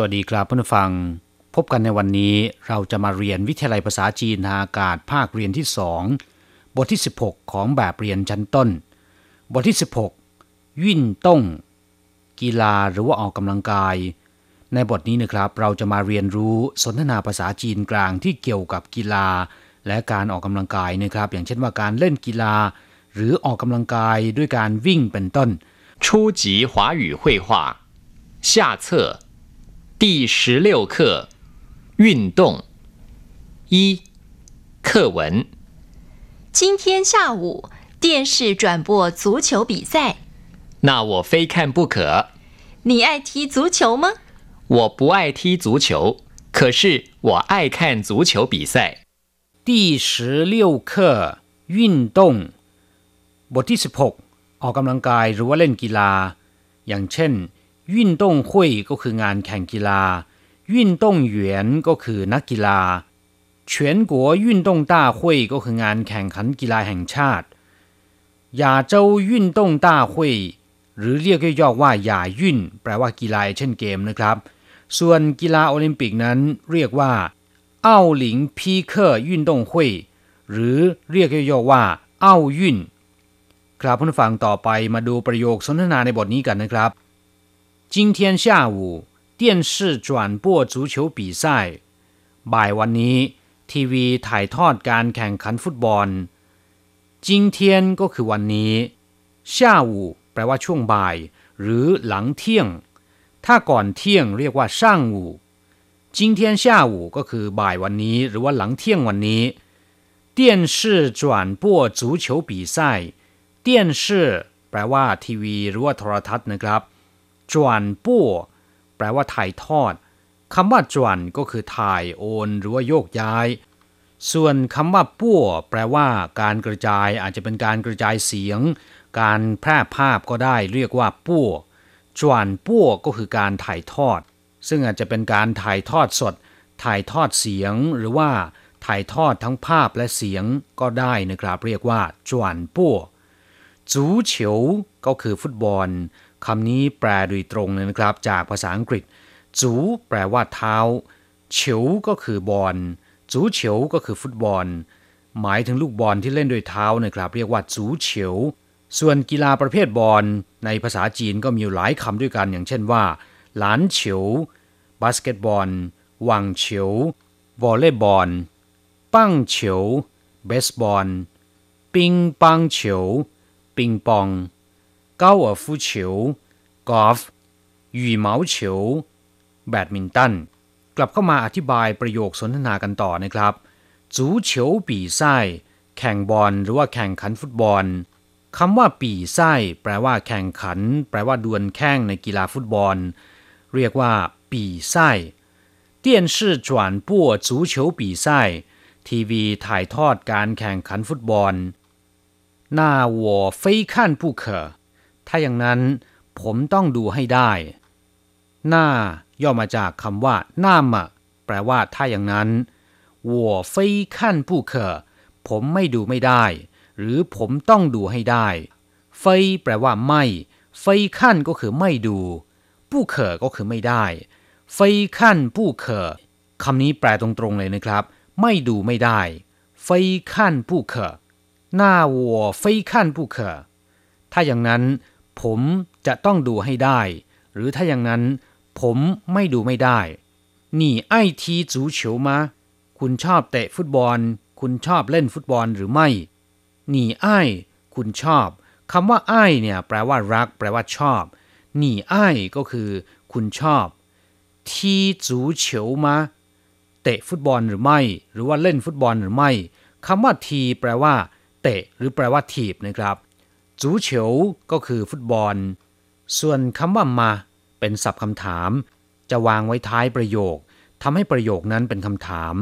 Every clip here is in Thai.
วัสดีครับเพื่อนฟัง พบกันในวันนี้เราจะมาเรียนวิทยาลัยภาษาจีนทางอากาศภาคเรียนที่สองบทที่ 16 ของแบบเรียนชั้นต้น บทที่ 16วิ่นต้งกีฬาหรือว่าออกกำลังกาย ในบทนี้นะครับ เราจะมาเรียนรู้สนทนาภาษาจีนกลางที่เกี่ยวกับกีฬา และการออกกำลังกายนะครับ อย่างเช่นว่าการเล่นกีฬา หรือออกกำลังกายด้วยการวิ่งเป็นต้น初级华语绘画下册 第十六课运动一课文今天下午电视转播足球比赛，那我非看不可。你爱踢足球吗？我不爱踢足球，可是我爱看足球比赛。第十六课运动บทที่ 16 ออกกำลังกายหรือว่าเล่นกีฬา อย่างเช่น วิ่นต้งหุยก็คืองานแข่งกีฬาวิ่นต้งเหวียนก็คือนักกีฬา全国运动大会ก็คืองานแข่งขันกีฬาแห่งชาติ亚洲运动大会หรือเรียกย่อๆว่าหย่ายุ่นแปลว่ากีฬาเช่นเกมนะครับ ส่วนกีฬาโอลิมปิกนั้นเรียกว่าอ้าหลิงพีเคอร์ยุ่นต้งหุยหรือเรียกย่อๆว่าอ้ายุ่นครับผู้ฟังต่อไปมาดูประโยคสนทนาในบทนี้กันนะครับ 今天下午电视转播足球比赛บ่ายวันนี้ ทีวีถ่ายทอดการแข่งขันฟุตบอล今天ก็คือวันนี้下午แปลว่าช่วงบ่าย หรือหลังเที่ยง ถ้าก่อนเที่ยงเรียกว่าช่างอู่今天下午ก็คือบ่ายวันนี้ หรือว่าหลังเที่ยงวันนี้电视转播足球比赛电视แปลว่าทีวีหรือว่าโทรทัศน์นะครับ จวนป้วแปลว่าถ่ายทอดคำว่าจวนก็คือถ่ายโอนหรือว่าโยกย้าย ส่วนคำว่าป้วแปลว่า การกระจายอาจจะเป็นการกระจายเสียง การแพร่ภาพก็ได้เรียกว่าป้วจวนป้วก็คือการถ่ายทอด ซึ่งอาจจะเป็นการถ่ายทอดสด ถ่ายทอดเสียงหรือว่าถ่ายทอดทั้งภาพและเสียงก็ได้นะครับ เรียกว่าจวนป้วจูเฉียวก็คือฟุตบอล คำนี้แปลโดยตรงเลยนะครับ จากภาษาอังกฤษ จูแปลว่าเท้า เฉียวก็คือบอล จูเฉียวก็คือฟุตบอล หมายถึงลูกบอลที่เล่นโดยเท้านะครับ เรียกว่าจูเฉียว ส่วนกีฬาประเภทบอลในภาษาจีนก็มีหลายคำด้วยกัน อย่างเช่นว่า หลานเฉียว บาสเกตบอล วังเฉียว วอลเลย์บอล ปั้งเฉียว เบสบอล ปิงปังเฉียว ปิงปอง 高尔夫球กอล์ฟ羽毛球แบดมินตัน กลับเข้ามาอธิบายประโยคสนทนากันต่อนะครับจูเฉียวปีไส้แข่งบอลหรือว่าแข่งขันฟุตบอลคำว่าปีไส้แปลว่าแข่งขัน แปลว่าดวลแข่งในกีฬาฟุตบอล เรียกว่าปีไส้电视转播足球比赛ทีวีถ่ายทอดการแข่งขันฟุตบอล那我非看不可 ถ้าอย่างนั้นผมต้องดูให้ได้ หน้าย่อมาจากคำว่าหน้ามะแปลว่าถ้าอย่างนั้นวัวไฟขั้นผู้เคอผมไม่ดูไม่ได้ หรือผมต้องดูให้ได้ไฟแปลว่าไม่ไฟขั้นก็คือไม่ดูผู้เคอก็คือไม่ได้ไฟขั้นผู้เคอคำนี้แปลตรงๆเลยนะครับ ไม่ดูไม่ได้ไฟขั้นผู้เคอหน้าวัวไฟขั้นผู้เคถ้าอย่างนั้น ผมจะต้องดูให้ได้ หรือถ้าอย่างนั้น ผมไม่ดูไม่ได้นี่ไอทีจูเฉียวมาคุณชอบเตะฟุตบอล คุณชอบเล่นฟุตบอลหรือไม่นี่ไอคุณชอบคำว่าไอเนี่ยแปลว่ารัก แปลว่าชอบนี่ไอก็คือคุณชอบ ทีจูเฉียวมาเตะฟุตบอลหรือไม่ หรือว่าเล่นฟุตบอลหรือไม่คำว่าที แปลว่า เตะ หรือแปลว่าถีบนะครับ จูเฉียวก็คือฟุตบอล ส่วนคำว่ามา เป็นศัพท์คำถาม จะวางไว้ท้ายประโยคทำให้ประโยคนั้นเป็นคำถาม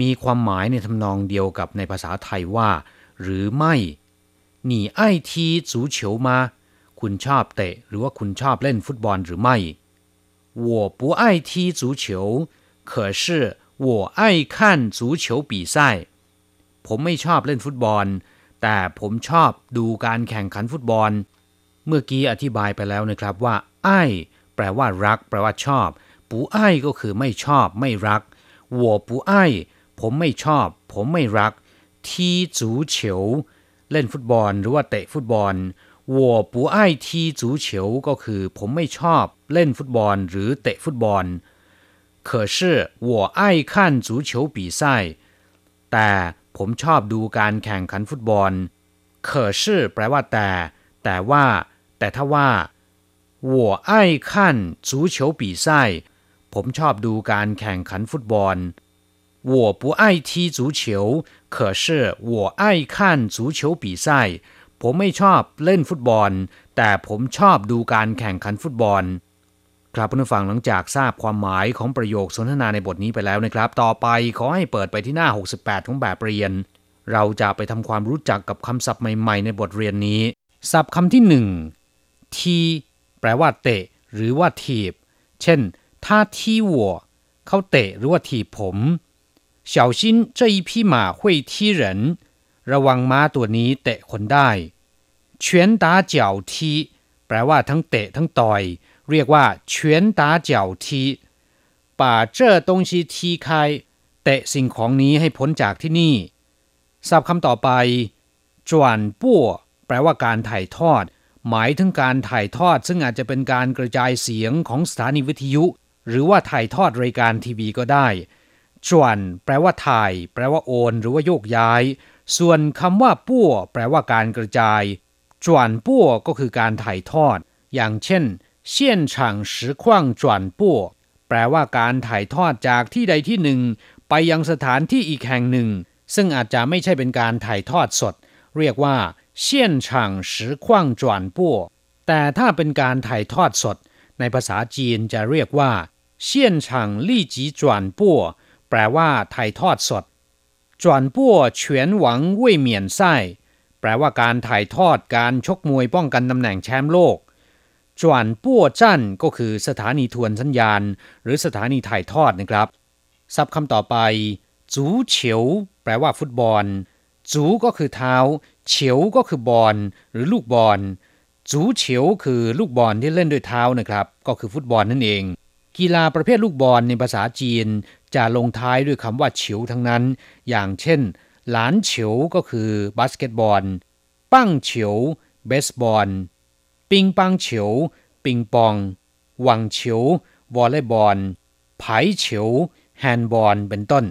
มีความหมายในทำนองเดียวกับในภาษาไทยว่า หรือไม่你爱踢足球吗คุณชอบเตะ หรือว่าคุณชอบเล่นฟุตบอลหรือไม่我不爱踢足球可是我爱看足球比赛ผมไม่ชอบเล่นฟุตบอล แต่ผมชอบดูการแข่งขันฟุตบอล เมื่อกี้อธิบายไปแล้วนะครับว่าไอ้แปลว่ารัก แปลว่าชอบ ปูอ้ายก็คือไม่ชอบไม่รัก我不爱ผมไม่ชอบ ผมไม่รักทีจูเฉียวเล่นฟุตบอลหรือว่าเตะฟุตบอล我不爱踢足球ก็คือ ผมไม่ชอบเล่นฟุตบอล หรือเตะฟุตบอล可是我爱看足球比赛แต่ ผมชอบดูการแข่งขันฟุตบอล可是แปลว่าแต่ แต่ว่า แต่ถ้าว่า我爱看足球比赛ผมชอบดูการแข่งขันฟุตบอล我不爱踢足球可是我爱看足球比赛ผมไม่ชอบเล่นฟุตบอล แต่ผมชอบดูการแข่งขันฟุตบอล ครับผู้ฟังหลังจากทราบความหมายของประโยคสนทนาในบทนี้ไปแล้วนะครับ ต่อไปขอให้เปิดไปที่หน้า 68 ของแบบเรียน เราจะไปทำความรู้จักกับคำศัพท์ใหม่ๆ ในบทเรียนนี้ ศัพท์คำที่หนึ่งทีแปลว่าเตะ หรือว่าถีบ เช่นถ้าทีวัวเขาเตะหรือว่าถีบผม小心这一匹马会踢人ระวังม้าตัวนี้เตะคนได้拳打脚踢แปลว่าทั้งเตะทั้งต่อย เรียกว่าเฉือนตาเจียวทีป่เตะสิ่งของนี้ให้พ้นจากที่นี่ศัพท์คำต่อไปจวนปั้วแปลว่าการถ่ายทอด หมายถึงการถ่ายทอด ซึ่งอาจจะเป็นการกระจายเสียงของสถานีวิทยุ หรือว่าถ่ายทอดรายการทีวีก็ได้จวนแปลว่าถ่าย แปลว่าโอน หรือว่าโยกย้าย ส่วนคำว่าปั้วแปลว่าการกระจายจวนปั้วก็คือการถ่ายทอด อย่างเช่น เชี่ยนฉางสือขว้างจวนปั้วแปลว่าการถ่ายทอดจากที่ใดที่หนึ่ง ไปยังสถานที่อีกแห่งหนึ่ง ซึ่งอาจจะไม่ใช่เป็นการถ่ายทอดสด เรียกว่าเชี่ยนฉางสือขว้างจวนปั้วแต่ถ้าเป็นการถ่ายทอดสด ในภาษาจีนจะเรียกว่าเชี่ยนฉางลี่จีจวนปั้วแปลว่าถ่ายทอดสดจวนปั้วเฉีนหวังเว่ยเหมียนไส้แปลว่าการถ่ายทอดการชกมวยป้องกันตำแหน่งแชมป์โลก จวนปั้วจั่นก็คือสถานีทวนสัญญาณ หรือสถานีถ่ายทอดนะครับศัพท์คำต่อไป จูเฉียว แปลว่าฟุตบอล จูก็คือเท้า เฉียวก็คือบอล หรือลูกบอล จูเฉียวคือลูกบอลที่เล่นด้วยเท้านะครับ ก็คือฟุตบอลนั่นเอง กีฬาประเภทลูกบอลในภาษาจีน จะลงท้ายด้วยคำว่าเฉียวทั้งนั้น อย่างเช่น หลานเฉียวก็คือบาสเกตบอล ปั้งเฉียวเบสบอล ปิงปังเฉียวปิงปองหวังเฉียววอลเลย์บอลไผ่เฉียวแฮนด์บอล เป็นต้น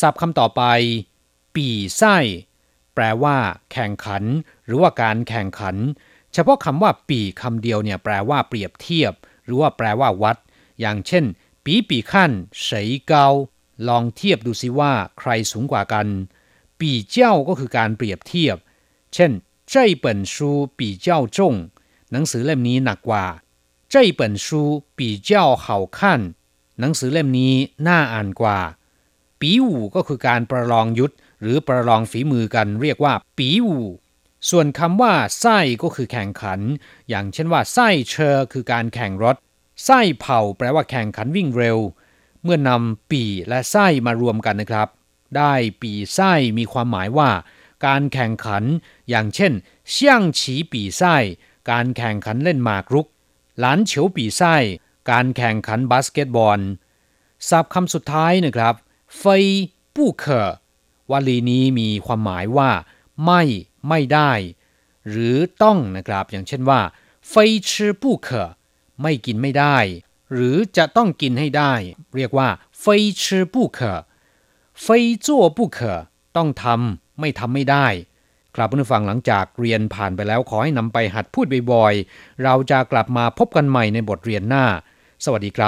ศัพท์คำต่อไป ปีไส้แปลว่า แข่งขัน หรือว่าการแข่งขัน เฉพาะคำว่าปีคำเดียวเนี่ยแปลว่าเปรียบเทียบ หรือว่าแปลว่าวัด อย่างเช่น ปีปีขั้นเสยเกาลองเทียบดูสิว่าใครสูงกว่ากัน ปีเจ้าก็คือการเปรียบเทียบ เช่น这本书比较重 หนังสือเล่มนี้หนักกว่า这本书比较好看หนังสือเล่มนี้น่าอ่านกว่า ปีอู่ก็คือการประลองยุทธหรือประลองฝีมือกันเรียกว่า ปีอู่ส่วนคำว่าไส้ก็คือแข่งขัน อย่างเช่นว่าไส้เชอคือการแข่งรถไส้เผาแปลว่าแข่งขันวิ่งเร็ว เมื่อนำปีและไส้มารวมกันนะครับ ได้ปีไส้มีความหมายว่า การแข่งขัน อย่างเช่นเชี่ยงฉีปีไส้ การแข่งขันเล่นหมากรุก หลานเฉียวปีไส้ การแข่งขันบาสเกตบอลศัพท์คำสุดท้ายนะครับเฟยปู้เคอวลีนี้มีความหมายว่า ไม่ไม่ได้ หรือต้องนะครับ อย่างเช่นว่าเฟยชื่อปู้เคอไม่กินไม่ได้ หรือจะต้องกินให้ได้ เรียกว่าเฟยชื่อปู้เคอเฟยจั่วปู้เคอต้องทำไม่ทำไม่ได้ ครับผู้ฟังหลังจากเรียนผ่านไปแล้วขอให้นำไปหัดพูดบ่อยๆ เราจะกลับมาพบกันใหม่ในบทเรียนหน้า สวัสดีครับ